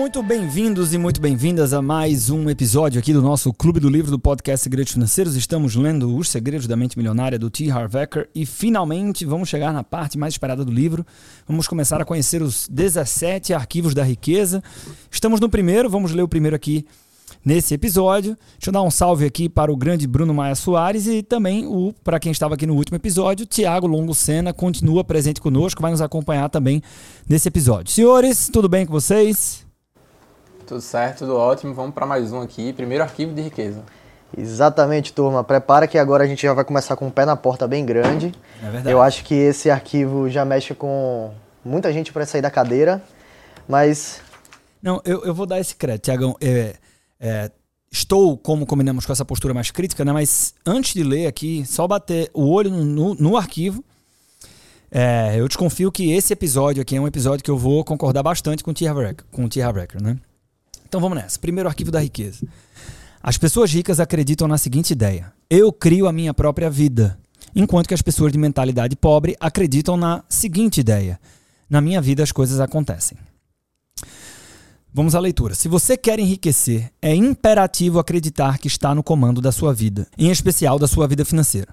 muito bem-vindos e muito bem-vindas a mais um episódio aqui do nosso Clube do Livro do podcast Segredos Financeiros. Estamos lendo Os Segredos da Mente Milionária do T. Harv Eker e finalmente vamos chegar na parte mais esperada do livro. Vamos começar a conhecer os 17 arquivos da riqueza. Estamos no primeiro, vamos ler o primeiro aqui nesse episódio. Deixa eu dar um salve aqui para o grande Bruno Maia Soares e também o para quem estava aqui no último episódio, Tiago Longo Sena continua presente conosco, vai nos acompanhar também nesse episódio. Senhores, tudo bem com vocês? Tudo certo, tudo ótimo. Vamos para mais um aqui, primeiro arquivo de riqueza. Exatamente, turma. Prepara que agora a gente já vai começar com o pé na porta bem grande. É verdade. Eu acho que esse arquivo já mexe com muita gente para sair da cadeira, mas Não, eu, eu vou dar esse crédito, Tiagão. É, é, estou, como combinamos, com essa postura mais crítica, né? mas antes de ler aqui, só bater o olho no, no- arquivo. É, eu desconfio que esse episódio aqui é um episódio que eu vou concordar bastante com o T. Harv Eker- com o T. Harv Eker, né? Então vamos nessa. Primeiro arquivo da riqueza. As pessoas ricas acreditam na seguinte ideia: eu crio a minha própria vida. Enquanto que as pessoas de mentalidade pobre acreditam na seguinte ideia: na minha vida as coisas acontecem. Vamos à leitura. Se você quer enriquecer, é imperativo acreditar que está no comando da sua vida, em especial da sua vida financeira.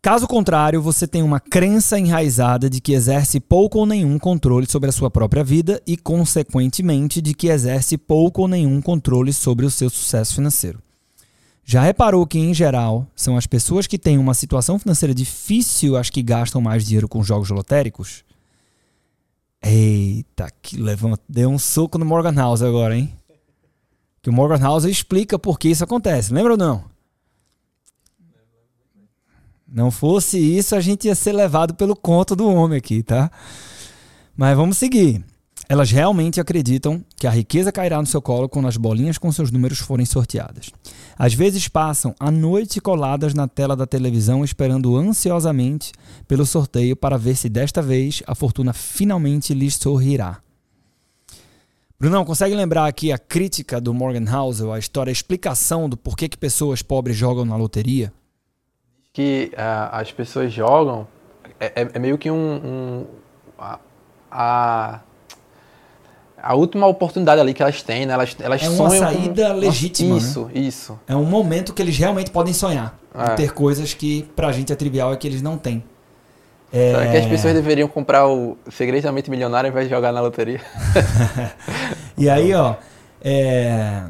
Caso contrário, você tem uma crença enraizada de que exerce pouco ou nenhum controle sobre a sua própria vida e, consequentemente, de que exerce pouco ou nenhum controle sobre o seu sucesso financeiro. Já reparou que, em geral, são as pessoas que têm uma situação financeira difícil as que gastam mais dinheiro com jogos lotéricos? Eita, que levanta. Deu um soco no Morgan House agora, hein? Que o Morgan House explica por que isso acontece. Lembra ou não? Não fosse isso, a gente ia ser levado pelo conto do homem aqui, tá? Mas vamos seguir. Elas realmente acreditam que a riqueza cairá no seu colo quando as bolinhas com seus números forem sorteadas. Às vezes passam a noite coladas na tela da televisão esperando ansiosamente pelo sorteio para ver se desta vez a fortuna finalmente lhes sorrirá. Brunão, consegue lembrar aqui a crítica do Morgan Housel, a história, a explicação do porquê que pessoas pobres jogam na loteria? Que ah, as pessoas jogam, é, é- é meio que um. um- a, a, a última oportunidade ali que elas têm, né? Elas, elas É uma sonham com- saída legítima, né? Isso, isso. É um momento que eles realmente podem sonhar. É. ter coisas que pra gente é trivial e que eles não têm. Será que as pessoas deveriam comprar o Segredamente Milionário ao invés de jogar na loteria? E aí, ó. é,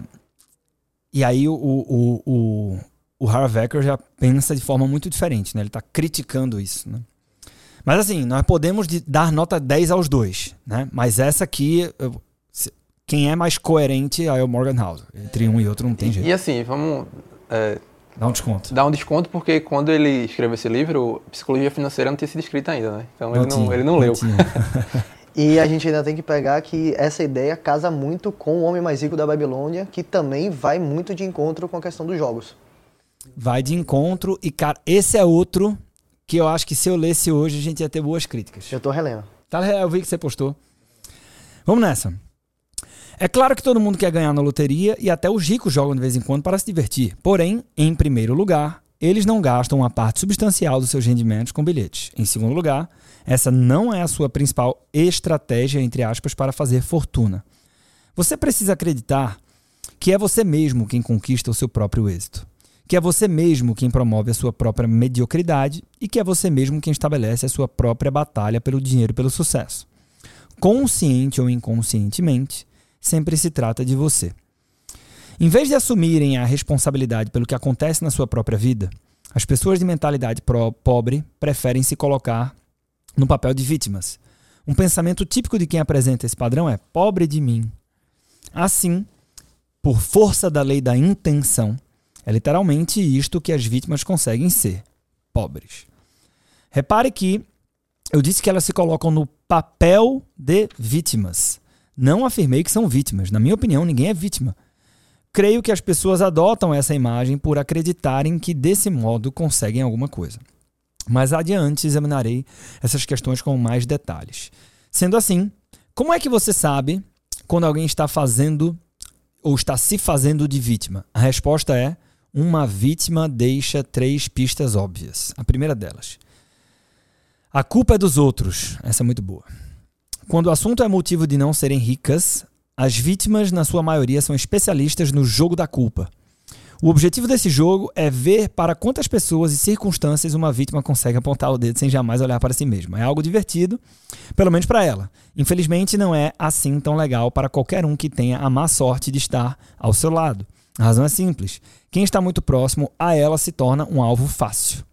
E aí o, o, o, o Harv Eker já pensa de forma muito diferente, né? Ele tá criticando isso, né? Mas assim, nós podemos de- dar nota 10 aos dois, né? Mas essa aqui, eu- quem é mais coerente é o Morgan House. Entre um e outro não tem jeito. E assim, vamos é, Dá um desconto. dar um desconto porque quando ele escreveu esse livro, Psicologia Financeira não tinha sido escrita ainda, né? Então ele não, tinha, ele não leu. tinha. e a gente ainda tem que pegar que essa ideia casa muito com o homem mais rico da Babilônia, que também vai muito de encontro com a questão dos jogos. Vai de encontro e, cara, esse é outro que eu acho que se eu lesse hoje a gente ia ter boas críticas. Eu tô relendo. Tá, eu vi que você postou. Vamos nessa. É claro que todo mundo quer ganhar na loteria e até os ricos jogam de vez em quando para se divertir. Porém, em primeiro lugar, eles não gastam uma parte substancial dos seus rendimentos com bilhetes. Em segundo lugar, essa não é a sua principal estratégia, entre aspas, para fazer fortuna. Você precisa acreditar que é você mesmo quem conquista o seu próprio êxito. Que é você mesmo quem promove a sua própria mediocridade e que é você mesmo quem estabelece a sua própria batalha pelo dinheiro e pelo sucesso. Consciente ou inconscientemente, sempre se trata de você. Em vez de assumirem a responsabilidade pelo que acontece na sua própria vida, as pessoas de mentalidade pobre preferem se colocar no papel de vítimas. Um pensamento típico de quem apresenta esse padrão é pobre de mim. Assim, por força da lei da intenção, é literalmente isto que as vítimas conseguem ser: pobres. Repare que eu disse que elas se colocam no papel de vítimas. Não afirmei que são vítimas. Na minha opinião, ninguém é vítima. Creio que as pessoas adotam essa imagem por acreditarem que desse modo conseguem alguma coisa. Mais adiante examinarei essas questões com mais detalhes. Sendo assim, como é que você sabe quando alguém está fazendo ou está se fazendo de vítima? A resposta é: uma vítima deixa três pistas óbvias. A primeira delas. A culpa é dos outros. Essa é muito boa. Quando o assunto é motivo de não serem ricas, as vítimas, na sua maioria, são especialistas no jogo da culpa. O objetivo desse jogo é ver para quantas pessoas e circunstâncias uma vítima consegue apontar o dedo sem jamais olhar para si mesma. É algo divertido, pelo menos para ela. Infelizmente, não é assim tão legal para qualquer um que tenha a má sorte de estar ao seu lado. A razão é simples: quem está muito próximo a ela se torna um alvo fácil.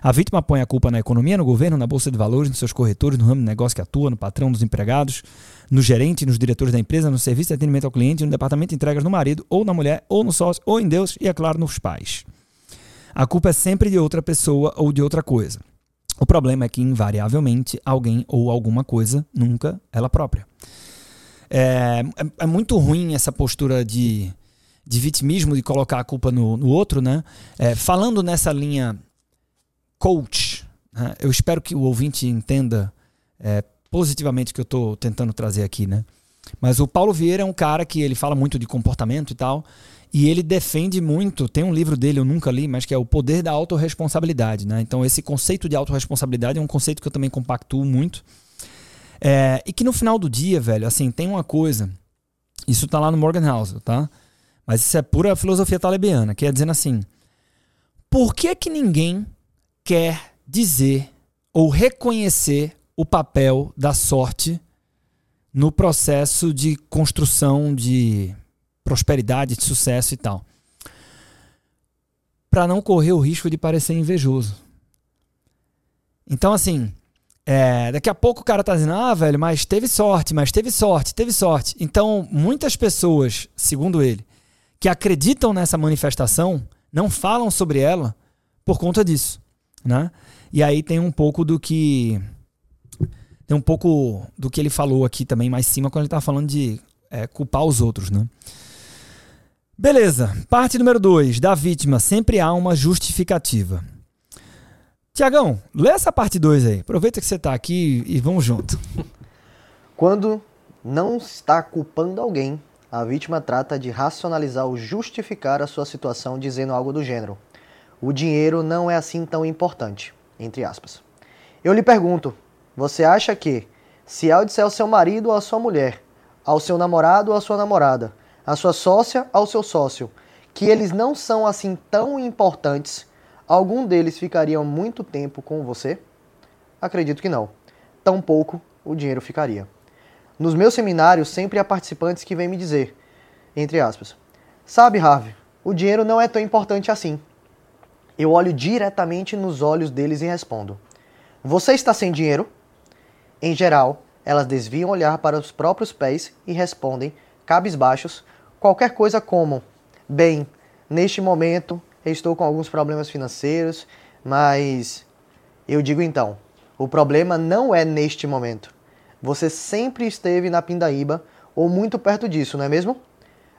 A vítima põe a culpa na economia, no governo, na bolsa de valores, nos seus corretores, no ramo de negócio que atua, no patrão dos empregados, no gerente, nos diretores da empresa, no serviço de atendimento ao cliente, no departamento de entregas no marido, ou na mulher, ou no sócio, ou em Deus e, é claro, nos pais. A culpa é sempre de outra pessoa ou de outra coisa. O problema é que, invariavelmente, alguém ou alguma coisa nunca ela própria. É, é, é muito ruim essa postura de, de vitimismo, de colocar a culpa no, no outro, né? É, falando nessa linha coach. Né? Eu espero que o ouvinte entenda é, positivamente o que eu estou tentando trazer aqui, né? Mas o Paulo Vieira é um cara que ele fala muito de comportamento e tal, e ele defende muito. Tem um livro dele eu nunca li, mas que é o Poder da Autoresponsabilidade, né? Então esse conceito de autorresponsabilidade é um conceito que eu também compactuo muito. É, e que no final do dia, velho, assim, tem uma coisa. Isso tá lá no Morgan House, tá? Mas isso é pura filosofia talibiana, que é dizendo assim: por que que ninguém quer dizer ou reconhecer o papel da sorte no processo de construção de prosperidade, de sucesso e tal. Para não correr o risco de parecer invejoso. Então, assim, é, daqui a pouco o cara tá dizendo, ah, velho, mas teve sorte, mas teve sorte, teve sorte. Então, muitas pessoas, segundo ele, que acreditam nessa manifestação, não falam sobre ela por conta disso né? E aí tem um pouco do que tem um pouco do que ele falou aqui também mais cima quando ele tá falando de é, culpar os outros, né? Beleza. Parte número 2. Da vítima sempre há uma justificativa. Tiagão, lê essa parte 2 aí. Aproveita que você está aqui e vamos junto. Quando não está culpando alguém, a vítima trata de racionalizar ou justificar a sua situação dizendo algo do gênero o dinheiro não é assim tão importante, entre aspas. Eu lhe pergunto, você acha que, se ao disser ao seu marido ou à sua mulher, ao seu namorado ou à sua namorada, à sua sócia ao seu sócio, que eles não são assim tão importantes, algum deles ficaria muito tempo com você? Acredito que não. Tampouco o dinheiro ficaria. Nos meus seminários sempre há participantes que vêm me dizer, entre aspas, sabe, Harvey, o dinheiro não é tão importante assim. Eu olho diretamente nos olhos deles e respondo: Você está sem dinheiro? Em geral, elas desviam olhar para os próprios pés e respondem, cabisbaixos, qualquer coisa como: Bem, neste momento estou com alguns problemas financeiros, mas. Eu digo então: o problema não é neste momento. Você sempre esteve na pindaíba ou muito perto disso, não é mesmo?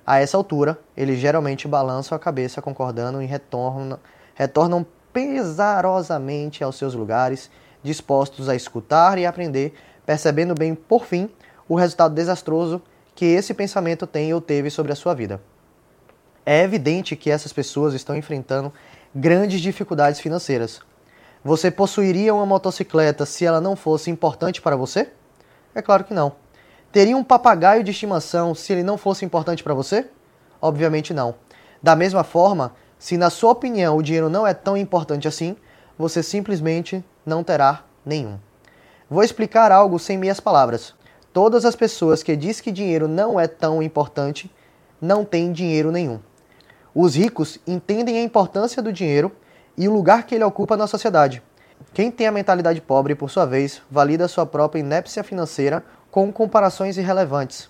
A essa altura, eles geralmente balançam a cabeça concordando e retornam, retornam pesarosamente aos seus lugares, dispostos a escutar e aprender, percebendo bem, por fim, o resultado desastroso que esse pensamento tem ou teve sobre a sua vida. É evidente que essas pessoas estão enfrentando grandes dificuldades financeiras. Você possuiria uma motocicleta se ela não fosse importante para você? É claro que não. Teria um papagaio de estimação se ele não fosse importante para você? Obviamente não. Da mesma forma, se na sua opinião o dinheiro não é tão importante assim, você simplesmente não terá nenhum. Vou explicar algo sem minhas palavras. Todas as pessoas que dizem que dinheiro não é tão importante não têm dinheiro nenhum. Os ricos entendem a importância do dinheiro e o lugar que ele ocupa na sociedade. Quem tem a mentalidade pobre, por sua vez, valida sua própria inépcia financeira com comparações irrelevantes.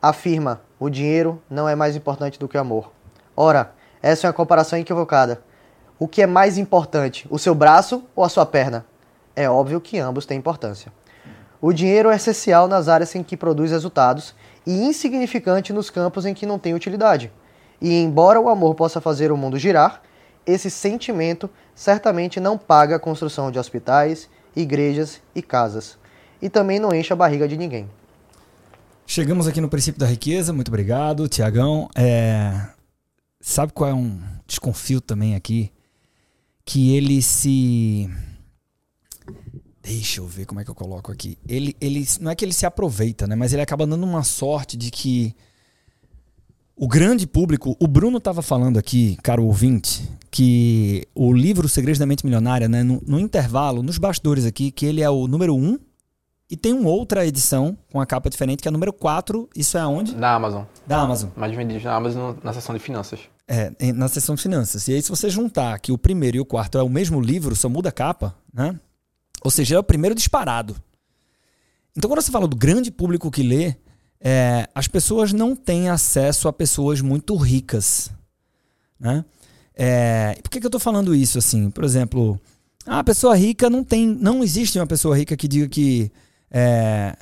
Afirma: o dinheiro não é mais importante do que o amor. Ora, essa é uma comparação equivocada. O que é mais importante, o seu braço ou a sua perna? É óbvio que ambos têm importância. O dinheiro é essencial nas áreas em que produz resultados e insignificante nos campos em que não tem utilidade. E embora o amor possa fazer o mundo girar, esse sentimento certamente não paga a construção de hospitais, igrejas e casas. E também não enche a barriga de ninguém. Chegamos aqui no princípio da riqueza, muito obrigado, Tiagão. É, Sabe qual é um desconfio também aqui? Que ele se. Deixa eu ver como é que eu coloco aqui. Ele, ele não é que ele se aproveita, né? Mas ele acaba dando uma sorte de que o grande público, o Bruno estava falando aqui, caro ouvinte, que o livro Segredos da Mente Milionária, né, no, no, intervalo, nos bastidores aqui, que ele é o número 1 um, e tem uma outra edição com a capa diferente, que é a número 4. Isso é aonde? Da Amazon. Da Amazon. Mais vendidos na Amazon na seção de finanças. É, na seção de finanças. E aí, se você juntar que o primeiro e o quarto é o mesmo livro, só muda a capa, né? Ou seja, é o primeiro disparado. Então, quando você fala do grande público que lê, é, as pessoas não têm acesso a pessoas muito ricas. Né? É, por que, que eu estou falando isso assim? Por exemplo, a pessoa rica não tem. Não existe uma pessoa rica que diga que é,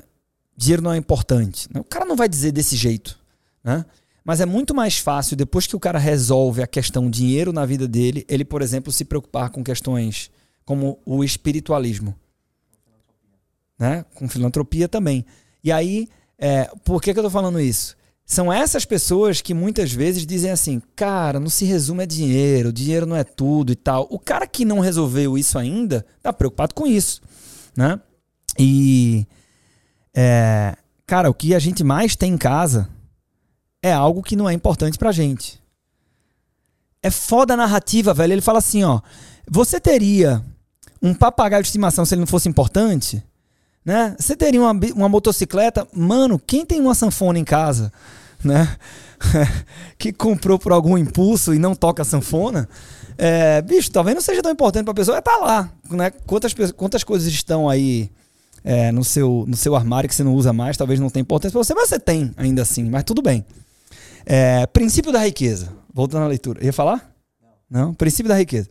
dinheiro não é importante. O cara não vai dizer desse jeito. Né? Mas é muito mais fácil, depois que o cara resolve a questão dinheiro na vida dele, ele, por exemplo, se preocupar com questões como o espiritualismo. Né? Com filantropia também. E aí, é, por que, que eu tô falando isso? São essas pessoas que muitas vezes dizem assim, cara, não se resume a dinheiro, dinheiro não é tudo e tal. O cara que não resolveu isso ainda tá preocupado com isso, né? E, é, cara, o que a gente mais tem em casa é algo que não é importante pra gente. É foda a narrativa, velho. Ele fala assim, ó, você teria um papagaio de estimação, se ele não fosse importante, né? Você teria uma, uma motocicleta, mano, quem tem uma sanfona em casa, né? que comprou por algum impulso e não toca sanfona, é, bicho, talvez não seja tão importante para a pessoa, é tá lá, né? Quantas, quantas coisas estão aí é, no, seu, no seu armário que você não usa mais, talvez não tenha importância para você, mas você tem ainda assim, mas tudo bem. É, princípio da riqueza, voltando à leitura, ia falar? Não. não? Princípio da riqueza.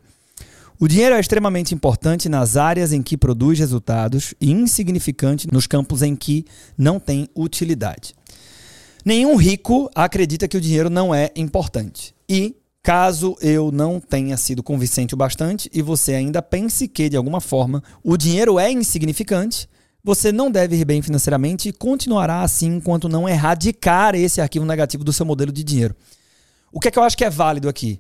O dinheiro é extremamente importante nas áreas em que produz resultados e insignificante nos campos em que não tem utilidade. Nenhum rico acredita que o dinheiro não é importante. E, caso eu não tenha sido convincente o bastante e você ainda pense que, de alguma forma, o dinheiro é insignificante, você não deve ir bem financeiramente e continuará assim enquanto não erradicar esse arquivo negativo do seu modelo de dinheiro. O que é que eu acho que é válido aqui?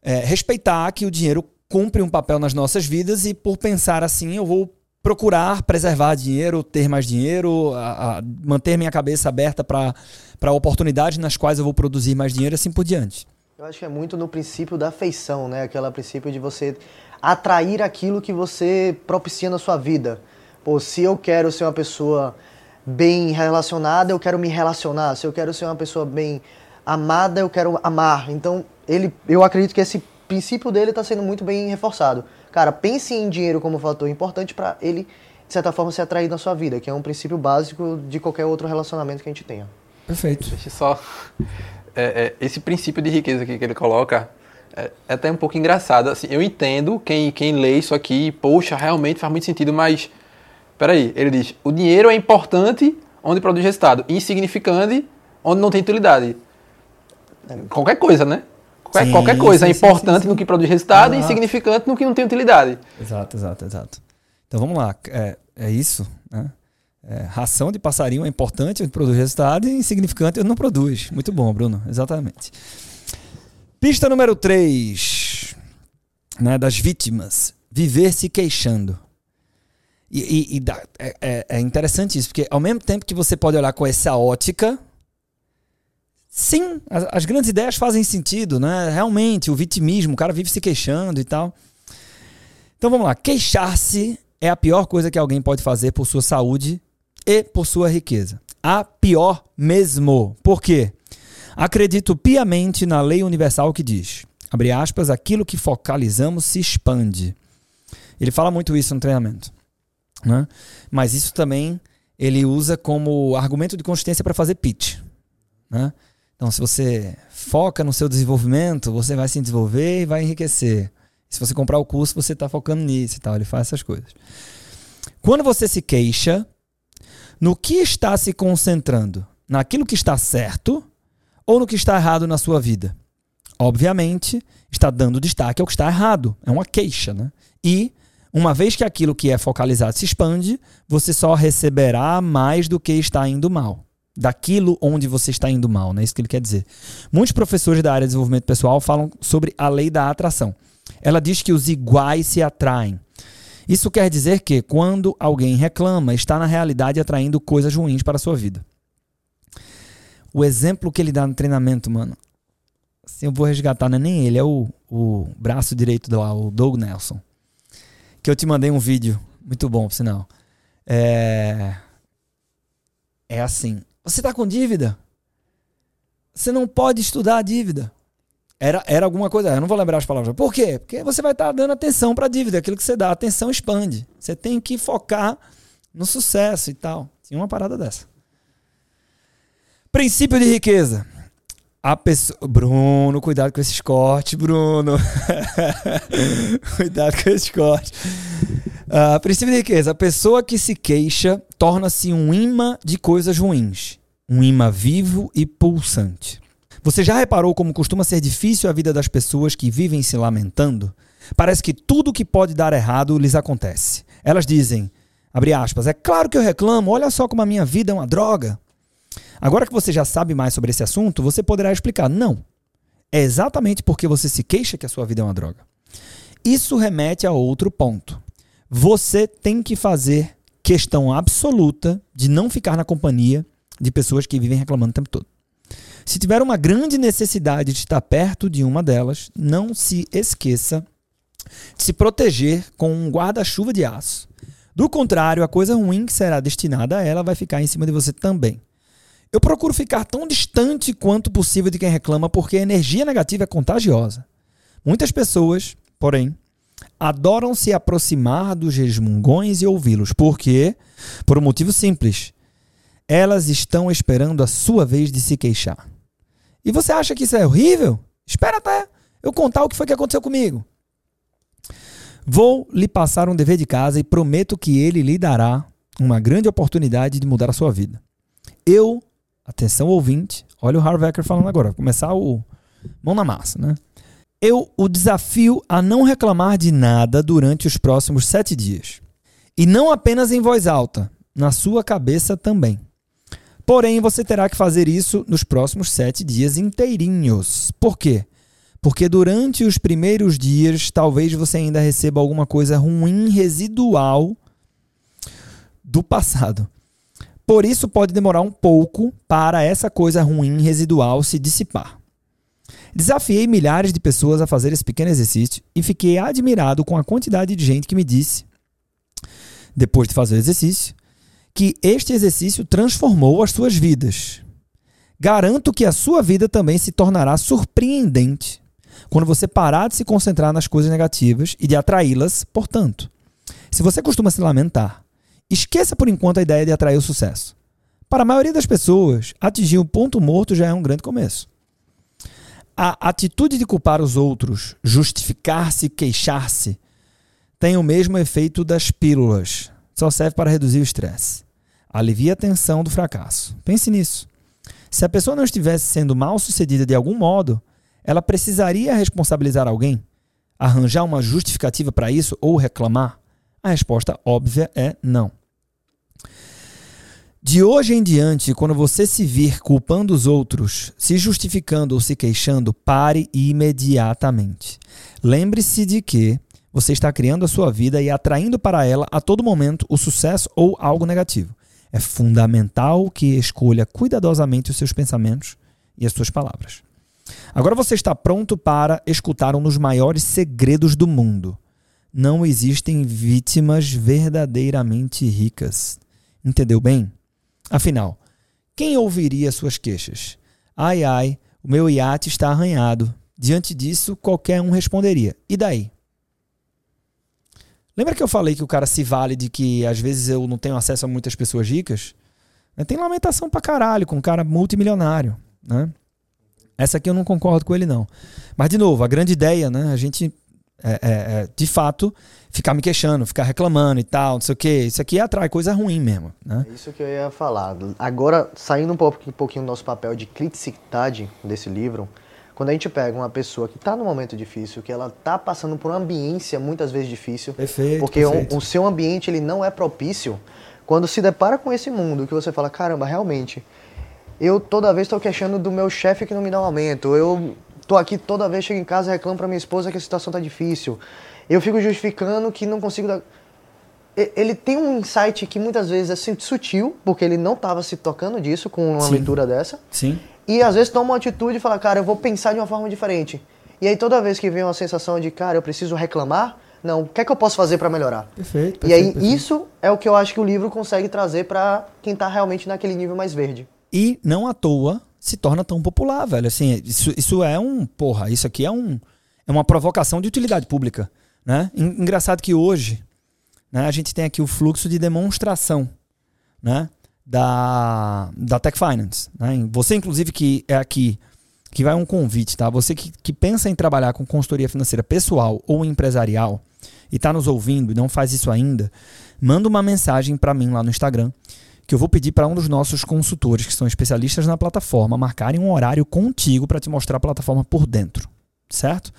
É, respeitar que o dinheiro cumpre um papel nas nossas vidas e por pensar assim eu vou procurar preservar dinheiro, ter mais dinheiro, a, a manter minha cabeça aberta para oportunidades nas quais eu vou produzir mais dinheiro assim por diante. Eu acho que é muito no princípio da afeição, né? Aquele princípio de você atrair aquilo que você propicia na sua vida. Pô, se eu quero ser uma pessoa bem relacionada, eu quero me relacionar. Se eu quero ser uma pessoa bem amada, eu quero amar. Então, ele, eu acredito que esse princípio dele está sendo muito bem reforçado. Cara, pense em dinheiro como fator importante para ele, de certa forma, se atrair na sua vida, que é um princípio básico de qualquer outro relacionamento que a gente tenha. Perfeito. Deixa só. É, é, esse princípio de riqueza aqui que ele coloca é, é, até um pouco engraçado. Assim, eu entendo quem, quem lê isso aqui, poxa, realmente faz muito sentido, mas. Peraí, ele diz: o dinheiro é importante onde produz resultado, insignificante onde não tem utilidade. É. Qualquer coisa, né? Qualquer, sim, qualquer coisa sim, é importante sim, no que produz resultado e insignificante no que não tem utilidade. Exato, exato, exato. Então vamos lá. É, é isso, né? É, ração de passarinho é importante, produz resultado e insignificante não produz. Muito bom, Bruno. Exatamente. Pista número 3 né, das vítimas. Viver se queixando. E, e, e dá, é, é, é interessante isso, porque ao mesmo tempo que você pode olhar com essa ótica, Sim, as, as, grandes ideias fazem sentido, né? Realmente, o vitimismo, o cara vive se queixando e tal. Então vamos lá. Queixar-se é a pior coisa que alguém pode fazer por sua saúde e por sua riqueza. A pior mesmo. Por quê? Acredito piamente na lei universal que diz, abre aspas, aquilo que focalizamos se expande. Ele fala muito isso no treinamento. Né? Mas isso também ele usa como argumento de consistência para fazer pitch. Né? Então, se você foca no seu desenvolvimento, você vai se desenvolver e vai enriquecer. Se você comprar o curso, você está focando nisso e tal. Ele faz essas coisas. Quando você se queixa, no que está se concentrando? Naquilo que está certo ou no que está errado na sua vida? Obviamente, está dando destaque ao que está errado. É uma queixa, né? E, uma vez que aquilo que é focalizado se expande, você só receberá mais do que está indo mal daquilo onde você está indo mal, né? Isso que ele quer dizer. Muitos professores da área de desenvolvimento pessoal falam sobre a lei da atração. Ela diz que os iguais se atraem. Isso quer dizer que, quando alguém reclama, está na realidade atraindo coisas ruins para a sua vida. O exemplo que ele dá no treinamento, mano, assim, eu vou resgatar, não é nem ele, é o, o braço direito do o Doug Nelson. Que eu te mandei um vídeo, muito bom, por sinal. É, é assim: você está com dívida? Você não pode estudar a dívida. Era, era alguma coisa, eu não vou lembrar as palavras. Por quê? Porque você vai estar tá dando atenção para a dívida, aquilo que você dá, atenção expande. Você tem que focar no sucesso e tal. Tinha uma parada dessa. Princípio de riqueza. A pessoa. Bruno, cuidado com esses cortes, Bruno. cuidado com esses cortes. Uh, princípio de riqueza. A pessoa que se queixa torna-se um imã de coisas ruins. Um imã vivo e pulsante. Você já reparou como costuma ser difícil a vida das pessoas que vivem se lamentando? Parece que tudo que pode dar errado lhes acontece. Elas dizem, abre aspas, é claro que eu reclamo, olha só como a minha vida é uma droga. Agora que você já sabe mais sobre esse assunto, você poderá explicar, não. É exatamente porque você se queixa que a sua vida é uma droga. Isso remete a outro ponto. Você tem que fazer questão absoluta de não ficar na companhia de pessoas que vivem reclamando o tempo todo. Se tiver uma grande necessidade de estar perto de uma delas, não se esqueça de se proteger com um guarda-chuva de aço. Do contrário, a coisa ruim que será destinada a ela vai ficar em cima de você também. Eu procuro ficar tão distante quanto possível de quem reclama porque a energia negativa é contagiosa. Muitas pessoas, porém, adoram se aproximar dos resmungões e ouvi-los. Por quê? Por um motivo simples. Elas estão esperando a sua vez de se queixar. E você acha que isso é horrível? Espera até eu contar o que foi que aconteceu comigo. Vou lhe passar um dever de casa e prometo que ele lhe dará uma grande oportunidade de mudar a sua vida. Eu, atenção ouvinte, olha o Harvecker falando agora, começar o mão na massa, né? Eu o desafio a não reclamar de nada durante os próximos sete dias. E não apenas em voz alta, na sua cabeça também. Porém, você terá que fazer isso nos próximos sete dias inteirinhos. Por quê? Porque durante os primeiros dias, talvez você ainda receba alguma coisa ruim residual do passado. Por isso, pode demorar um pouco para essa coisa ruim residual se dissipar. Desafiei milhares de pessoas a fazer esse pequeno exercício e fiquei admirado com a quantidade de gente que me disse, depois de fazer o exercício, que este exercício transformou as suas vidas. Garanto que a sua vida também se tornará surpreendente quando você parar de se concentrar nas coisas negativas e de atraí-las, portanto. Se você costuma se lamentar, esqueça por enquanto a ideia de atrair o sucesso. Para a maioria das pessoas, atingir o ponto morto já é um grande começo. A atitude de culpar os outros, justificar-se queixar-se, tem o mesmo efeito das pílulas. Só serve para reduzir o estresse alivia a tensão do fracasso. Pense nisso. Se a pessoa não estivesse sendo mal sucedida de algum modo, ela precisaria responsabilizar alguém? Arranjar uma justificativa para isso ou reclamar? A resposta óbvia é não. De hoje em diante, quando você se vir culpando os outros, se justificando ou se queixando, pare imediatamente. Lembre-se de que você está criando a sua vida e atraindo para ela a todo momento o sucesso ou algo negativo. É fundamental que escolha cuidadosamente os seus pensamentos e as suas palavras. Agora você está pronto para escutar um dos maiores segredos do mundo. Não existem vítimas verdadeiramente ricas. Entendeu bem? Afinal, quem ouviria suas queixas? Ai, ai, o meu iate está arranhado. Diante disso, qualquer um responderia: e daí? Lembra que eu falei que o cara se vale de que às vezes eu não tenho acesso a muitas pessoas ricas? Tem lamentação pra caralho com um cara multimilionário, né? Essa aqui eu não concordo com ele, não. Mas, de novo, a grande ideia, né? A gente, é, é, é, de fato, ficar me queixando, ficar reclamando e tal, não sei o quê. Isso aqui atrai coisa ruim mesmo, né? É isso que eu ia falar. Agora, saindo um, pouco, um pouquinho do nosso papel de criticidade desse livro, quando a gente pega uma pessoa que está num momento difícil, que ela está passando por uma ambiência muitas vezes difícil, perfeito, porque perfeito. O, o, seu ambiente ele não é propício, quando se depara com esse mundo que você fala, caramba, realmente, eu toda vez estou queixando do meu chefe que não me dá um aumento, eu tô aqui toda vez chego em casa e reclamo para minha esposa que a situação está difícil, eu fico justificando que não consigo dar... ele tem um insight que muitas vezes é assim, sutil, porque ele não estava se tocando disso com uma Sim. leitura dessa. Sim. E às vezes toma uma atitude e fala, cara, eu vou pensar de uma forma diferente. E aí toda vez que vem uma sensação de, cara, eu preciso reclamar, não, o que é que eu posso fazer para melhorar? Perfeito. e aí perfeito, isso é o que eu acho que o livro consegue trazer para quem tá realmente naquele nível mais verde. E não à toa se torna tão popular, velho. Assim, isso, isso é um. Porra, isso aqui é um. É uma provocação de utilidade pública. Né? En- Engraçado que hoje né, a gente tem aqui o fluxo de demonstração né, da, da Tech Finance. Né? Você, inclusive, que é aqui, que vai um convite, tá? Você que, que pensa em trabalhar com consultoria financeira pessoal ou empresarial e está nos ouvindo e não faz isso ainda, manda uma mensagem para mim lá no Instagram que eu vou pedir para um dos nossos consultores, que são especialistas na plataforma, marcarem um horário contigo para te mostrar a plataforma por dentro. Certo?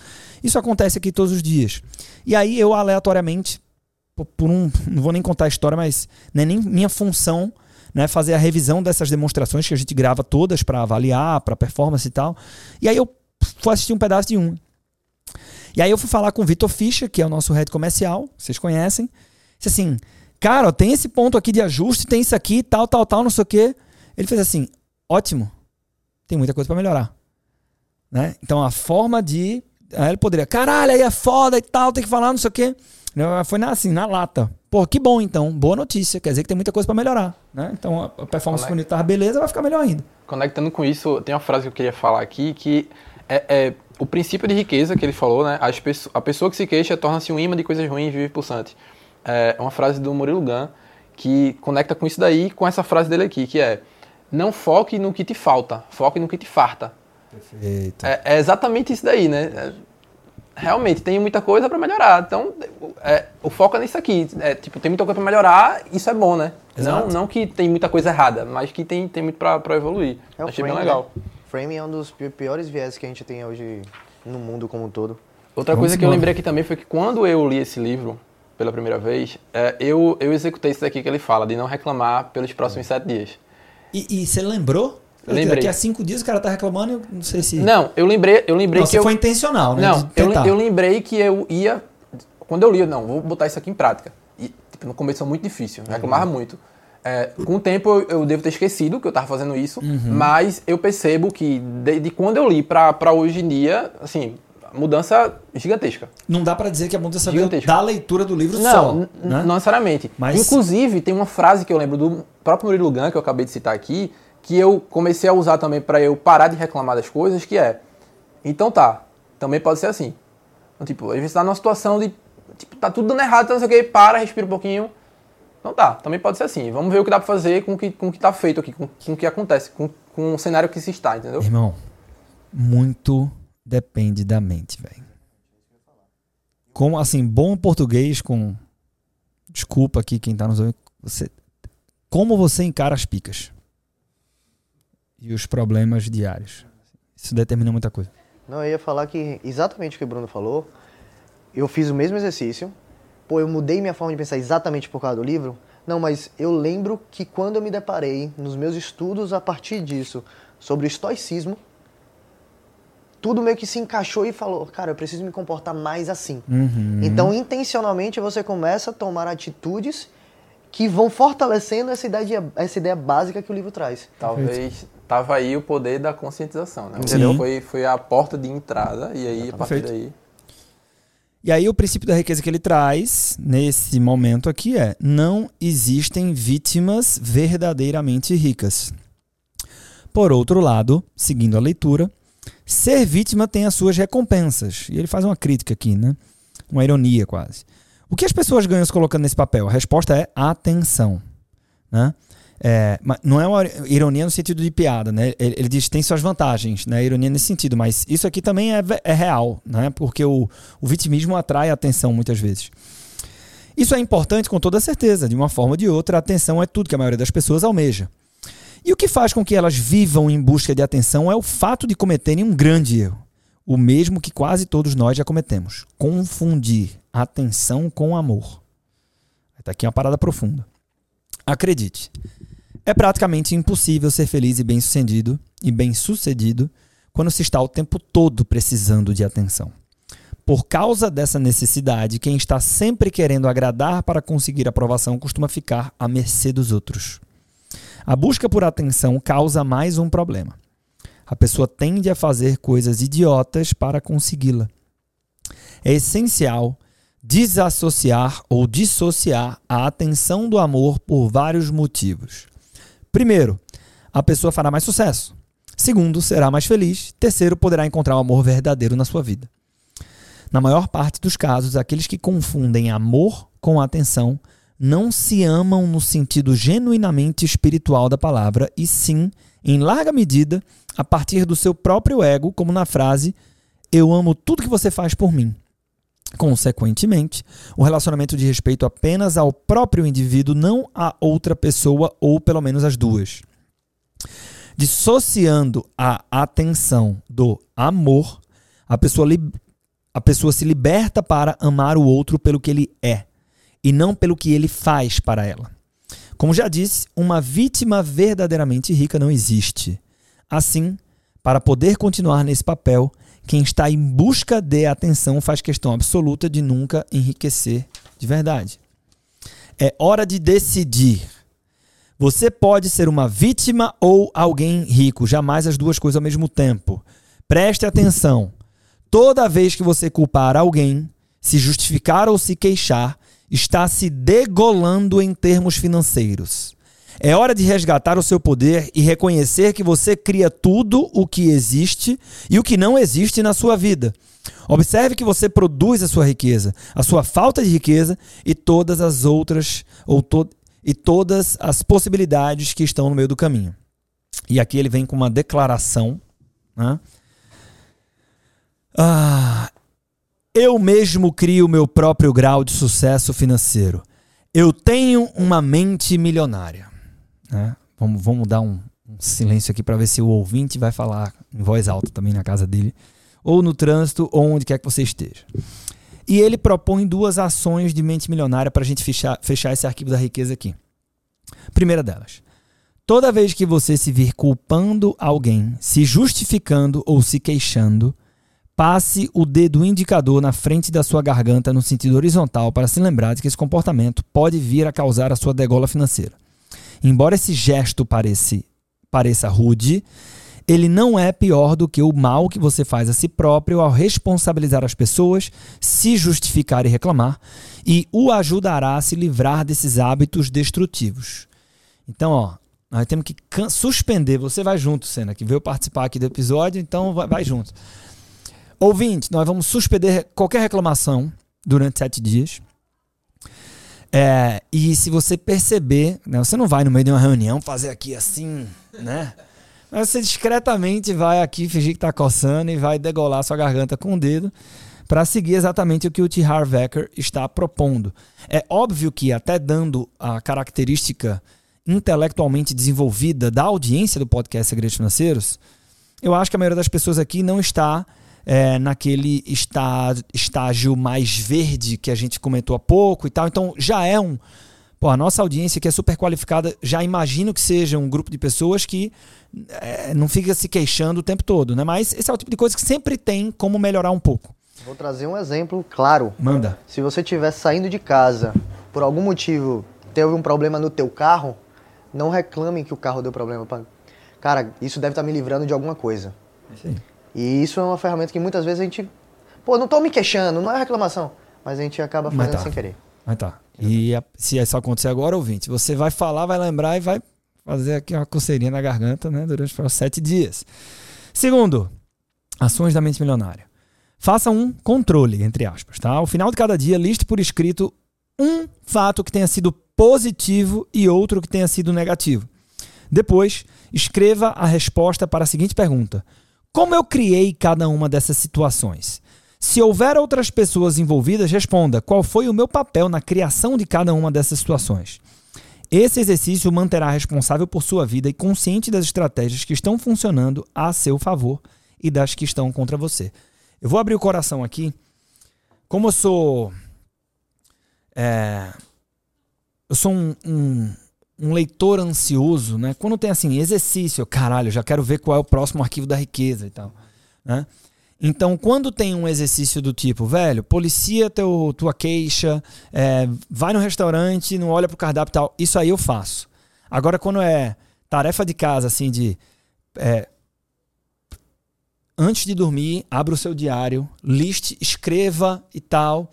Isso acontece aqui todos os dias. E aí eu aleatoriamente, po- por um. Não vou nem contar a história, mas não é nem minha função né, fazer a revisão dessas demonstrações que a gente grava todas para avaliar, para performance e tal. E aí eu fui assistir um pedaço de um. E aí eu fui falar com o Vitor Fischer, que é o nosso head comercial, vocês conhecem. Disse assim, cara, ó, tem esse ponto aqui de ajuste, tem isso aqui, tal, tal, tal, não sei o quê. Ele fez assim, ótimo, tem muita coisa para melhorar. Né? Então a forma de... Aí ele poderia, caralho, aí é foda e tal, tem que falar, não sei o quê. Não, Foi assim, na lata. Pô, que bom então, boa notícia, quer dizer que tem muita coisa para melhorar. Né? Então a performance Conecta. bonita tá beleza, vai ficar melhor ainda. Conectando com isso, tem uma frase que eu queria falar aqui que é, é o princípio de riqueza que ele falou, né? As a pessoa que se queixa torna-se um imã de coisas ruins e vive pulsante. É uma frase do Murilo Gun que conecta com isso daí com essa frase dele aqui, que é não foque no que te falta, foque no que te farta. Perfeito. É, é exatamente isso daí, né? É, realmente, tem muita coisa para melhorar. Então, é, o foco é nisso aqui. É, tipo, tem muita coisa para melhorar, isso é bom, né? Não, Exato. não que tem muita coisa errada, mas que tem, tem muito para evoluir. É o Achei frame, bem legal. né? Framing é um dos pi- piores viés que a gente tem hoje no mundo como um todo. Outra Vamos coisa que eu lembrei aqui também foi que quando eu li esse livro pela primeira vez, é, eu, eu executei isso daqui que ele fala, de não reclamar pelos próximos sete dias. E, e você lembrou? Lembrei. Daqui a cinco dias o cara tá reclamando, eu não sei se... Não, eu lembrei, eu lembrei Não, que você eu... foi intencional, né? Não, eu, eu lembrei que eu ia. Quando eu li, eu, não, vou botar isso aqui em prática. E tipo, no começo foi muito difícil, eu reclamava muito. É, com o tempo eu, eu devo ter esquecido que eu estava fazendo isso, mas eu percebo que de, de quando eu li para hoje em dia, assim, mudança gigantesca. Não dá pra dizer que a mudança veio Gigantesco. da leitura do livro Não, só. né? não necessariamente. Mas- Inclusive, tem uma frase que eu lembro do próprio Murilo Gun, que eu acabei de citar aqui, que eu comecei a usar também para eu parar de reclamar das coisas, que é, então tá, também pode ser assim. Então, tipo, às vezes tá numa situação de, tipo, tá tudo dando errado, tá não sei o que, para, respira um pouquinho. Então tá, também pode ser assim. Vamos ver o que dá pra fazer com o que, com o que tá feito aqui, com, com o que acontece, com, com o cenário que se está, entendeu? Irmão, muito depende da mente, velho. Como, assim, bom português com... Desculpa aqui quem tá nos ouvindo. Você... Como você encara as picas? E os problemas diários. Isso determina muita coisa. Não, eu ia falar que exatamente o que o Bruno falou. Eu fiz o mesmo exercício. Pô, eu mudei minha forma de pensar exatamente por causa do livro. Não, mas eu lembro que quando eu me deparei nos meus estudos a partir disso sobre estoicismo, tudo meio que se encaixou e falou, cara, eu preciso me comportar mais assim. Uhum. Então, intencionalmente, você começa a tomar atitudes que vão fortalecendo essa ideia, essa ideia básica que o livro traz. Talvez tava aí o poder da conscientização, né? Sim. Foi, foi a porta de entrada e aí a partir Perfeito. daí... E aí o princípio da riqueza que ele traz nesse momento aqui é: não existem vítimas verdadeiramente ricas. Por outro lado, seguindo a leitura, ser vítima tem as suas recompensas. E ele faz uma crítica aqui, né? Uma ironia quase. O que as pessoas ganham se colocando nesse papel? A resposta é atenção, né? É, mas não é uma ironia no sentido de piada, né? Ele, ele diz que tem suas vantagens, né? Ironia nesse sentido, mas isso aqui também é, é real, né? Porque o, o vitimismo atrai atenção muitas vezes. Isso é importante com toda certeza, de uma forma ou de outra, a atenção é tudo que a maioria das pessoas almeja. E o que faz com que elas vivam em busca de atenção é o fato de cometerem um grande erro, o mesmo que quase todos nós já cometemos: confundir atenção com amor. Está aqui uma parada profunda. Acredite, é praticamente impossível ser feliz e bem-sucedido e bem-sucedido quando se está o tempo todo precisando de atenção. Por causa dessa necessidade, quem está sempre querendo agradar para conseguir aprovação costuma ficar à mercê dos outros. A busca por atenção causa mais um problema. A pessoa tende a fazer coisas idiotas para consegui-la. É essencial desassociar ou dissociar a atenção do amor por vários motivos. Primeiro, a pessoa fará mais sucesso. Segundo, será mais feliz. Terceiro, poderá encontrar o amor verdadeiro na sua vida. Na maior parte dos casos, aqueles que confundem amor com atenção não se amam no sentido genuinamente espiritual da palavra, e sim, em larga medida, a partir do seu próprio ego, como na frase: Eu amo tudo que você faz por mim. Consequentemente, o relacionamento de respeito apenas ao próprio indivíduo, não a outra pessoa, ou pelo menos as duas. Dissociando a atenção do amor, a pessoa a pessoa se liberta para amar o outro pelo que ele é e não pelo que ele faz para ela. Como já disse, uma vítima verdadeiramente rica não existe. Assim, para poder continuar nesse papel, quem está em busca de atenção faz questão absoluta de nunca enriquecer de verdade. É hora de decidir. Você pode ser uma vítima ou alguém rico, jamais as duas coisas ao mesmo tempo. Preste atenção. Toda vez que você culpar alguém, se justificar ou se queixar, está se degolando em termos financeiros. É hora de resgatar o seu poder e reconhecer que você cria tudo o que existe e o que não existe na sua vida. Observe que você produz a sua riqueza, a sua falta de riqueza e todas as outras ou to e todas as possibilidades que estão no meio do caminho. E aqui ele vem com uma declaração, né? Ah, eu mesmo crio meu próprio grau de sucesso financeiro. Eu tenho uma mente milionária. Né? Vamos, vamos dar um, um silêncio aqui para ver se o ouvinte vai falar em voz alta também na casa dele, ou no trânsito, ou onde quer que você esteja. E ele propõe duas ações de mente milionária para a gente fechar, fechar esse arquivo da riqueza aqui. Primeira delas. Toda vez que você se vir culpando alguém, se justificando ou se queixando, Passe o dedo indicador na frente da sua garganta no sentido horizontal para se lembrar de que esse comportamento pode vir a causar a sua degola financeira. Embora esse gesto pareça, pareça rude, ele não é pior do que o mal que você faz a si próprio ao responsabilizar as pessoas, se justificar e reclamar, e o ajudará a se livrar desses hábitos destrutivos. Então, ó, nós temos que suspender. Você vai junto, Senna, que veio participar aqui do episódio, então vai, vai junto. Ouvinte, nós vamos suspender qualquer reclamação durante sete dias. É, e se você perceber, né, você não vai no meio de uma reunião fazer aqui assim, né? Mas você discretamente vai aqui fingir que tá coçando e vai degolar sua garganta com o dedo para seguir exatamente o que o T. Harv Eker está propondo. É óbvio que até dando a característica intelectualmente desenvolvida da audiência do podcast Segredos Financeiros, eu acho que a maioria das pessoas aqui não está é, naquele está, estágio mais verde que a gente comentou há pouco e tal. Então já é um. Pô, a nossa audiência que é super qualificada, já imagino que seja um grupo de pessoas que é, não fica se queixando o tempo todo, né? Mas esse é o tipo de coisa que sempre tem como melhorar um pouco. Vou trazer um exemplo claro. Manda. Se você estiver saindo de casa, por algum motivo teve um problema no teu carro, não reclame que o carro deu problema. Cara, isso deve estar me livrando de alguma coisa. Sim. E isso é uma ferramenta que muitas vezes a gente. Pô, não tô me queixando, não é reclamação. Mas a gente acaba fazendo tá. sem querer. Mas tá. E a, se isso acontecer agora, ouvinte, você vai falar, vai lembrar e vai fazer aqui uma coceirinha na garganta, né? Durante os sete dias. Segundo, ações da mente milionária. Faça um controle, entre aspas, tá? Ao final de cada dia, liste por escrito um fato que tenha sido positivo e outro que tenha sido negativo. Depois, escreva a resposta para a seguinte pergunta: como eu criei cada uma dessas situações? Se houver outras pessoas envolvidas, responda qual foi o meu papel na criação de cada uma dessas situações. Esse exercício manterá responsável por sua vida e consciente das estratégias que estão funcionando a seu favor e das que estão contra você. Eu vou abrir o coração aqui. Como eu sou. É, eu sou um, um um leitor ansioso, né? Quando tem assim, exercício, caralho, já quero ver qual é o próximo arquivo da riqueza e tal, né? Então, quando tem um exercício do tipo, velho, policia teu, tua queixa, é, vai no restaurante, não olha pro cardápio e tal, isso aí eu faço. Agora, quando é tarefa de casa, assim, de. É, antes de dormir, abra o seu diário, liste, escreva e tal.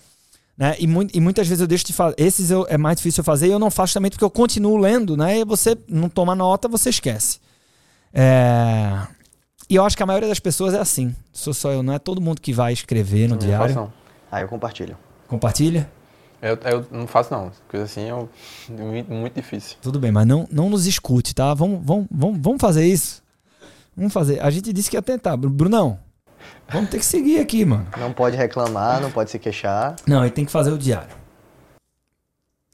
Né? E, mu e muitas vezes eu deixo de fazer. Esses eu, é mais difícil eu fazer e eu não faço também porque eu continuo lendo, né? E você não toma nota, você esquece. É... E eu acho que a maioria das pessoas é assim. Sou só eu, não é todo mundo que vai escrever no Não diário. faço, não. Aí eu compartilho. Compartilha? Eu, eu não faço, não. Coisa assim é muito, difícil. Tudo bem, mas não, não nos escute, tá? Vamos, vamos, vamos, vamos fazer isso. Vamos fazer. A gente disse que ia tentar. Bru- Brunão, vamos ter que seguir aqui, mano. Não pode reclamar, não pode se queixar. Não, ele tem que fazer o diário.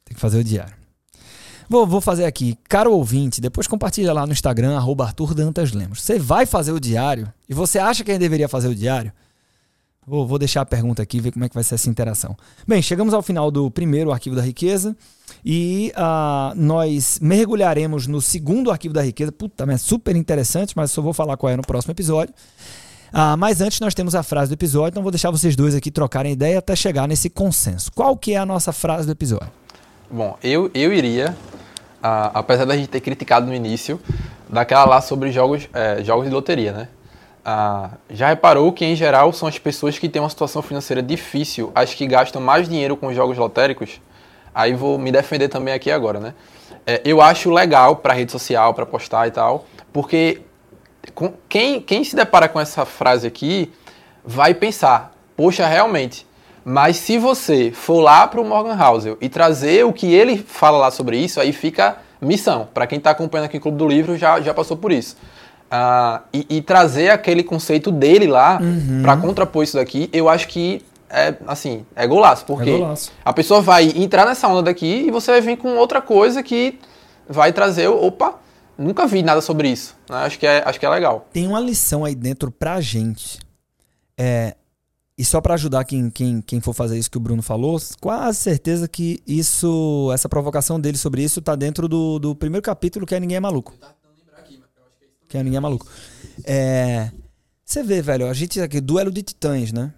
Tem que fazer o diário. Vou, vou fazer aqui. Caro ouvinte, depois compartilha lá no Instagram, arroba Arthur Dantas Lemos. Você vai fazer o diário e você acha que ele deveria fazer o diário? Vou, vou deixar a pergunta aqui, ver como é que vai ser essa interação. Bem, chegamos ao final do primeiro arquivo da riqueza e ah, nós mergulharemos no segundo arquivo da riqueza. Puta, mas é super interessante, mas só vou falar qual é no próximo episódio. Ah, mas antes nós temos a frase do episódio, então vou deixar vocês dois aqui trocarem ideia até chegar nesse consenso. Qual que é a nossa frase do episódio? Bom, eu, eu iria, ah, apesar da gente ter criticado no início, daquela lá sobre jogos, eh, jogos de loteria, né? Ah, já reparou que, em geral, são as pessoas que têm uma situação financeira difícil as que gastam mais dinheiro com jogos lotéricos? Aí vou me defender também aqui agora, né? Eh, eu acho legal para rede social, para postar e tal, porque com- quem, quem se depara com essa frase aqui vai pensar, poxa, realmente. Mas se você for lá para o Morgan Housel e trazer o que ele fala lá sobre isso, aí fica missão. Para quem está acompanhando aqui o Clube do Livro, já, já passou por isso. Ah, e, e trazer aquele conceito dele lá para contrapor isso daqui, eu acho que é assim, é golaço. Porque É golaço. a pessoa vai entrar nessa onda daqui e você vai vir com outra coisa que vai trazer, opa, nunca vi nada sobre isso. né? Acho, que é, acho que é legal. Tem uma lição aí dentro pra gente. É, e só pra ajudar quem, quem, quem for fazer isso que o Bruno falou, quase certeza que isso, essa provocação dele sobre isso tá dentro do, do primeiro capítulo que é Ninguém é Maluco. Que é Ninguém é Maluco. É, você vê, velho, a gente aqui, duelo de titãs, né?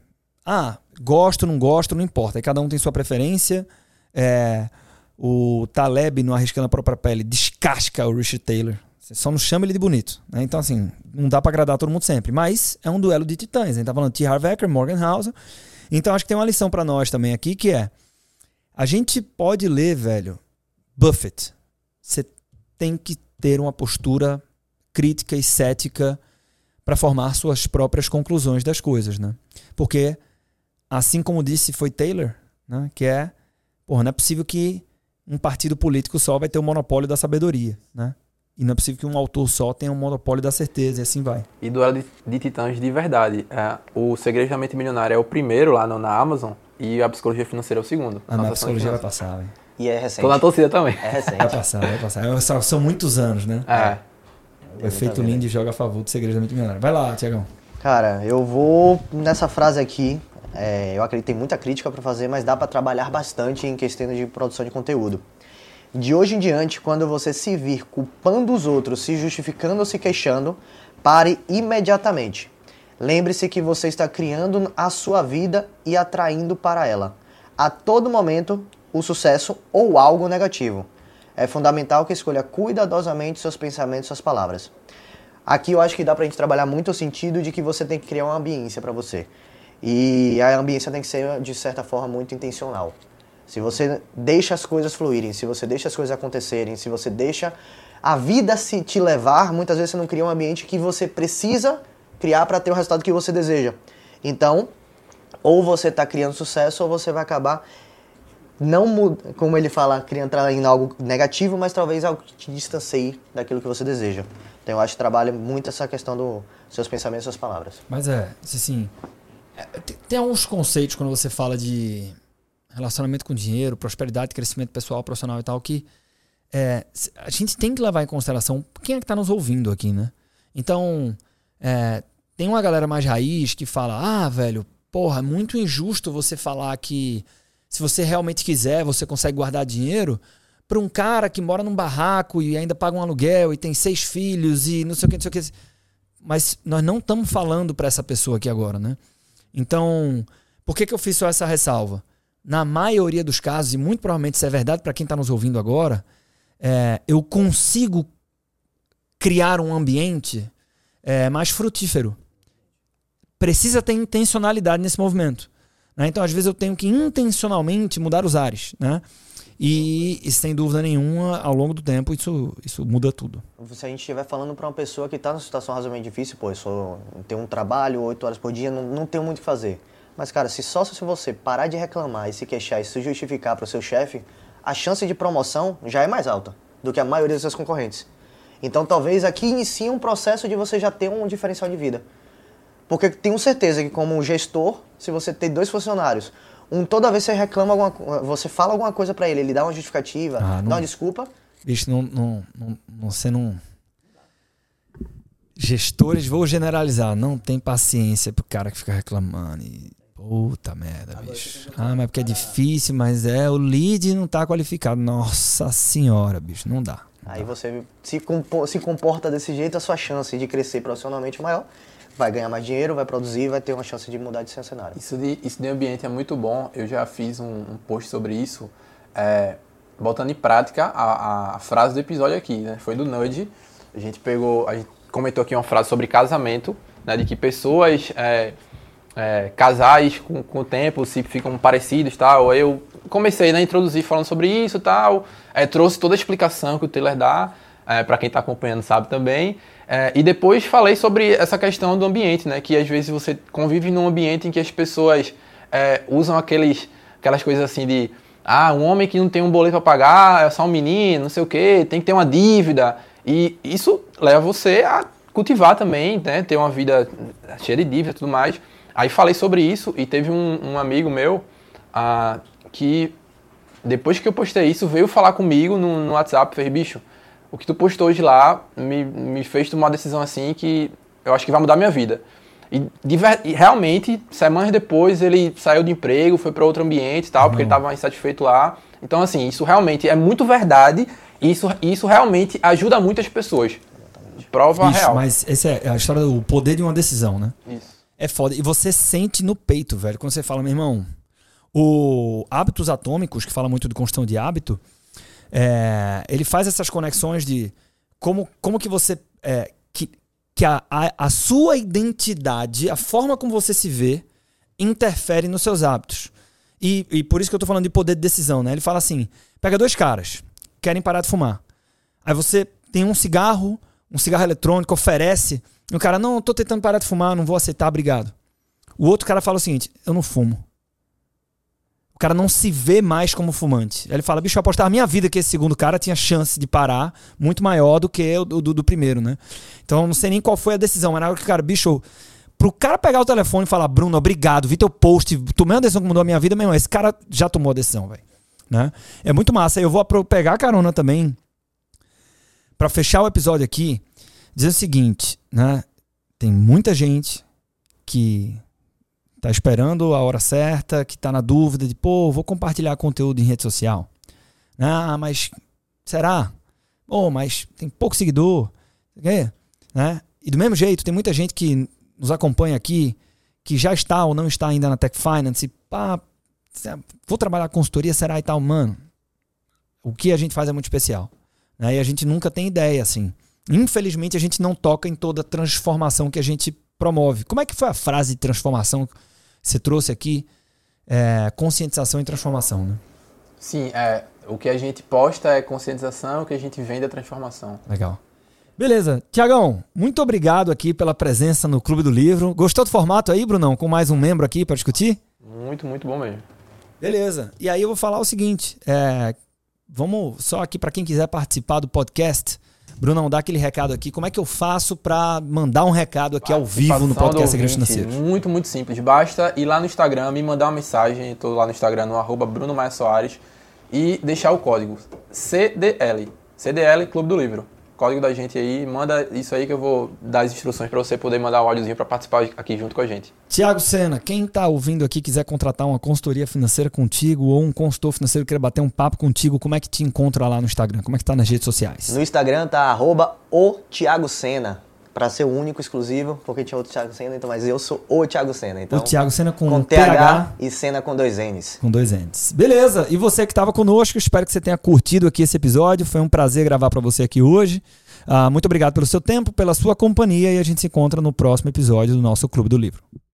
Ah, gosto, não gosto, não importa. Aí cada um tem sua preferência. É, o Taleb, no Arriscando a Própria Pele, descasca o Richard Taylor. Você só não chama ele de bonito. Né? Então, assim, não dá pra agradar todo mundo sempre. Mas é um duelo de titãs. A gente tá falando T. Harv Eker, Morgan Housel. Então, acho que tem uma lição pra nós também aqui, que é... A gente pode ler, velho, Buffett. Você tem que ter uma postura crítica e cética para formar suas próprias conclusões das coisas, né? Porque, assim como disse foi Taylor, né? Que é, porra, não é possível que um partido político só vai ter o monopólio da sabedoria, né? E não é possível que um autor só tenha um monopólio da certeza, e assim vai. E duelo de, de titãs de verdade. É, o Segredo da Mente Milionária é o primeiro lá no- na Amazon e a Psicologia Financeira é o segundo. A ação de psicologia vai passar, velho. E é recente. Tô na torcida também. É recente. Vai passar, vai passar. É, São, são muitos anos, né? É. O efeito Lindy joga a favor do segredo da mente milionária. Vai lá, Tiagão. Cara, eu vou nessa frase aqui. É, eu acredito que tem muita crítica para fazer, mas dá para trabalhar bastante em questão de produção de conteúdo. De hoje em diante, quando você se vir culpando os outros, se justificando ou se queixando, pare imediatamente. Lembre-se que você está criando a sua vida e atraindo para ela, a todo momento, o sucesso ou algo negativo. É fundamental que escolha cuidadosamente seus pensamentos e suas palavras. Aqui eu acho que dá pra gente trabalhar muito o sentido de que você tem que criar uma ambiência para você. E a ambiência tem que ser, de certa forma, muito intencional. Se você deixa as coisas fluírem, se você deixa as coisas acontecerem, se você deixa a vida se te levar, muitas vezes você não cria um ambiente que você precisa criar para ter o resultado que você deseja. Então, ou você está criando sucesso ou você vai acabar não como ele fala, criando entrar em algo negativo, mas talvez algo que te distancie daquilo que você deseja. Então eu acho que trabalha muito essa questão dos seus pensamentos suas palavras. Mas é, assim. É, tem, alguns conceitos quando você fala de relacionamento com dinheiro, prosperidade, crescimento pessoal, profissional e tal, que é, a gente tem que levar em consideração quem é que está nos ouvindo aqui, né? Então, é, tem uma galera mais raiz que fala: ah, velho, porra, é muito injusto você falar que se você realmente quiser, você consegue guardar dinheiro para um cara que mora num barraco e ainda paga um aluguel e tem seis filhos e não sei o que, não sei o que. mas nós não estamos falando para essa pessoa aqui agora, né? Então, por que, que eu fiz só essa ressalva? Na maioria dos casos, e muito provavelmente isso é verdade para quem está nos ouvindo agora, é, eu consigo criar um ambiente é, mais frutífero. Precisa ter intencionalidade nesse movimento. Né? Então, às vezes, eu tenho que intencionalmente mudar os ares. Né? E, e, sem dúvida nenhuma, ao longo do tempo, isso, isso muda tudo. Se a gente estiver falando para uma pessoa que está numa situação razoavelmente difícil, pô, eu tenho um trabalho, oito horas por dia, não, não tenho muito o que fazer. Mas, cara, se só se você parar de reclamar e se queixar e se justificar para o seu chefe, a chance de promoção já é mais alta do que a maioria dos seus concorrentes. Então, talvez aqui inicie um processo de você já ter um diferencial de vida. Porque tenho certeza que, como gestor, se você tem dois funcionários, um toda vez você reclama alguma você fala alguma coisa para ele, ele dá uma justificativa, ah, não, dá uma desculpa. Bicho, não, não, não, você não. Gestores, vou generalizar, não tem paciência pro cara que fica reclamando. E, puta merda, bicho. Ah, mas porque é difícil, mas é, o lead não tá qualificado. Nossa senhora, bicho, não dá. Aí você se, se comporta desse jeito, a sua chance de crescer profissionalmente é maior vai ganhar mais dinheiro, vai produzir, vai ter uma chance de mudar de cenário. Isso de, isso de ambiente é muito bom. Eu já fiz um, um post sobre isso, é, botando em prática a, a, frase do episódio aqui, né? Foi do Nudge. A gente pegou, a gente comentou aqui uma frase sobre casamento, né? De que pessoas, é, é, casais com, com o tempo se ficam parecidos, tal. Eu comecei né, a introduzir falando sobre isso, tal. É, trouxe toda a explicação que o Taylor dá. É, para quem está acompanhando sabe também. É, e depois falei sobre essa questão do ambiente, né? Que às vezes você convive num ambiente em que as pessoas é, usam aqueles, aquelas coisas assim de ah, um homem que não tem um boleto para pagar é só um menino, não sei o que, tem que ter uma dívida. E isso leva você a cultivar também, né? Ter uma vida cheia de dívida e tudo mais. Aí falei sobre isso e teve um, um amigo meu ah, que depois que eu postei isso veio falar comigo no, no WhatsApp, fez bicho o que tu postou hoje lá me, me fez tomar uma decisão assim que eu acho que vai mudar minha vida. E, e realmente, semanas depois, ele saiu de emprego, foi para outro ambiente e tal, uhum. porque ele estava uhum. insatisfeito lá. Então, assim, isso realmente é muito verdade e isso, isso realmente ajuda muitas pessoas. Prova Bicho, real. Mas essa é a história do poder de uma decisão, né? Isso. É foda. E você sente no peito, velho, quando você fala, meu irmão, o Hábitos Atômicos, que fala muito de construção de hábito, é, ele faz essas conexões de como, como que você. É, que que a, a, a sua identidade, a forma como você se vê, interfere nos seus hábitos. E, e por isso que eu tô falando de poder de decisão, né? Ele fala assim: pega dois caras, querem parar de fumar. Aí você tem um cigarro, um cigarro eletrônico, oferece. E o cara, não, eu tô tentando parar de fumar, não vou aceitar, obrigado. O outro cara fala o seguinte: eu não fumo. O cara não se vê mais como fumante. Ele fala, bicho, eu apostava minha vida que esse segundo cara tinha chance de parar muito maior do que o do, do, primeiro, né? Então não sei nem qual foi a decisão, mas na hora que o cara, bicho, pro cara pegar o telefone e falar, Bruno, obrigado, vi teu post, tomei uma decisão que mudou a minha vida, meu irmão, esse cara já tomou a decisão, velho. Né? É muito massa. Eu vou pegar a carona também para fechar o episódio aqui, dizer o seguinte, né? Tem muita gente que tá esperando a hora certa, que tá na dúvida de, pô, vou compartilhar conteúdo em rede social. Ah, mas será? Pô, mas tem pouco seguidor. Né? E do mesmo jeito, tem muita gente que nos acompanha aqui, que já está ou não está ainda na Tech Finance, e pá, vou trabalhar consultoria, será e tal, mano. O que a gente faz é muito especial. Né? E a gente nunca tem ideia, assim. Infelizmente, a gente não toca em toda a transformação que a gente promove. Como é que foi a frase de transformação você trouxe aqui é, conscientização e transformação, né? Sim, é, o que a gente posta é conscientização, o que a gente vende é transformação. Legal. Beleza. Tiagão, muito obrigado aqui pela presença no Clube do Livro. Gostou do formato aí, Brunão? Com mais um membro aqui para discutir? Muito, muito bom mesmo. Beleza. E aí eu vou falar o seguinte: é, vamos só aqui para quem quiser participar do podcast. Brunão, dá aquele recado aqui. Como é que eu faço para mandar um recado aqui ao vivo no podcast Segredos Financeiros? Muito, muito simples. Basta ir lá no Instagram, me mandar uma mensagem. Estou lá no Instagram, no arroba Bruno Maia Soares. E deixar o código CDL. CDL Clube do Livro código da gente aí, manda isso aí que eu vou dar as instruções para você poder mandar o áudiozinho para participar aqui junto com a gente. Tiago Sena, quem está ouvindo aqui quiser contratar uma consultoria financeira contigo ou um consultor financeiro queira bater um papo contigo, como é que te encontra lá no Instagram? Como é que tá nas redes sociais? No Instagram tá arroba o Thiago Sena. Para ser o único exclusivo, porque tinha outro Thiago Senna, então, mas eu sou o Thiago Senna. Então, o Thiago Senna com, com TH, TH e Senna com dois N's. Com dois N's. Beleza, e você que estava conosco, espero que você tenha curtido aqui esse episódio. Foi um prazer gravar para você aqui hoje. Uh, muito obrigado pelo seu tempo, pela sua companhia e a gente se encontra no próximo episódio do nosso Clube do Livro.